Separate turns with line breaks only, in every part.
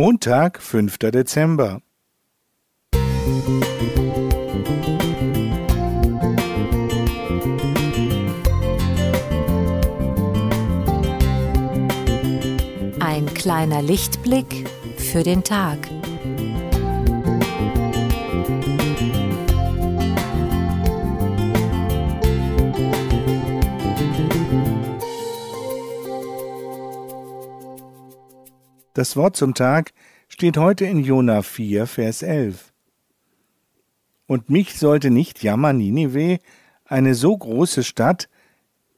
Montag, 5. Dezember.
Ein kleiner Lichtblick für den Tag.
Das Wort zum Tag steht heute in Jona 4, Vers 11. Und mich sollte nicht jammern, Ninive, eine so große Stadt,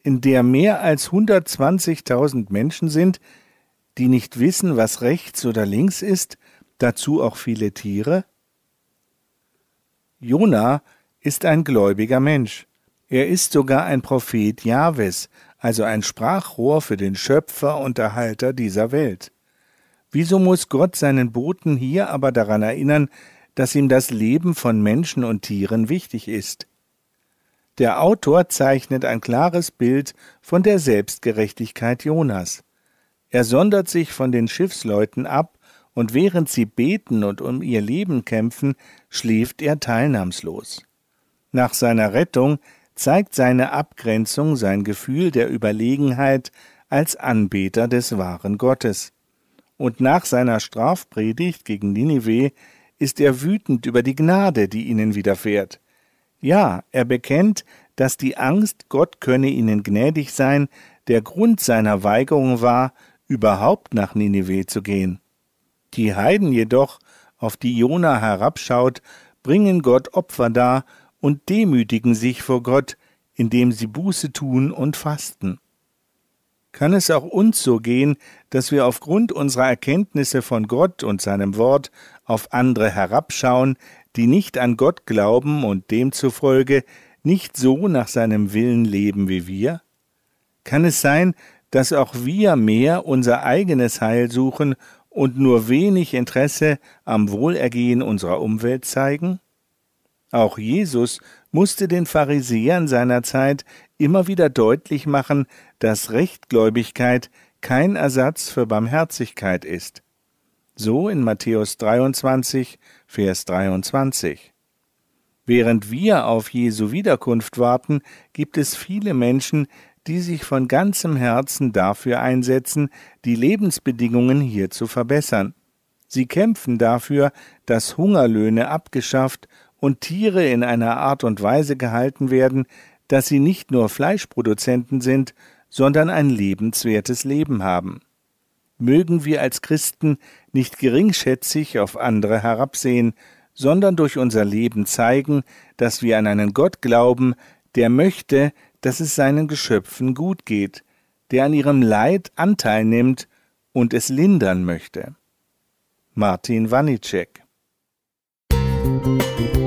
in der mehr als 120.000 Menschen sind, die nicht wissen, was rechts oder links ist, dazu auch viele Tiere? Jona ist ein gläubiger Mensch. Er ist sogar ein Prophet Jahwes, also ein Sprachrohr für den Schöpfer und Erhalter dieser Welt. Wieso muss Gott seinen Boten hier aber daran erinnern, dass ihm das Leben von Menschen und Tieren wichtig ist? Der Autor zeichnet ein klares Bild von der Selbstgerechtigkeit Jonas. Er sondert sich von den Schiffsleuten ab, und während sie beten und um ihr Leben kämpfen, schläft er teilnahmslos. Nach seiner Rettung zeigt seine Abgrenzung sein Gefühl der Überlegenheit als Anbeter des wahren Gottes und nach seiner Strafpredigt gegen Ninive ist er wütend über die Gnade, die ihnen widerfährt. Ja, er bekennt, dass die Angst, Gott könne ihnen gnädig sein, der Grund seiner Weigerung war, überhaupt nach Ninive zu gehen. Die Heiden jedoch, auf die Jona herabschaut, bringen Gott Opfer dar und demütigen sich vor Gott, indem sie Buße tun und fasten kann es auch uns so gehen, dass wir aufgrund unserer Erkenntnisse von Gott und seinem Wort auf andere herabschauen, die nicht an Gott glauben und demzufolge nicht so nach seinem Willen leben wie wir? Kann es sein, dass auch wir mehr unser eigenes Heil suchen und nur wenig Interesse am Wohlergehen unserer Umwelt zeigen? Auch Jesus musste den Pharisäern seiner Zeit immer wieder deutlich machen, dass Rechtgläubigkeit kein Ersatz für Barmherzigkeit ist. So in Matthäus 23, Vers 23. Während wir auf Jesu Wiederkunft warten, gibt es viele Menschen, die sich von ganzem Herzen dafür einsetzen, die Lebensbedingungen hier zu verbessern. Sie kämpfen dafür, dass Hungerlöhne abgeschafft und Tiere in einer Art und Weise gehalten werden, dass sie nicht nur Fleischproduzenten sind, sondern ein lebenswertes Leben haben. Mögen wir als Christen nicht geringschätzig auf andere herabsehen, sondern durch unser Leben zeigen, dass wir an einen Gott glauben, der möchte, dass es seinen Geschöpfen gut geht, der an ihrem Leid Anteil nimmt und es lindern möchte. Martin Wanicek Musik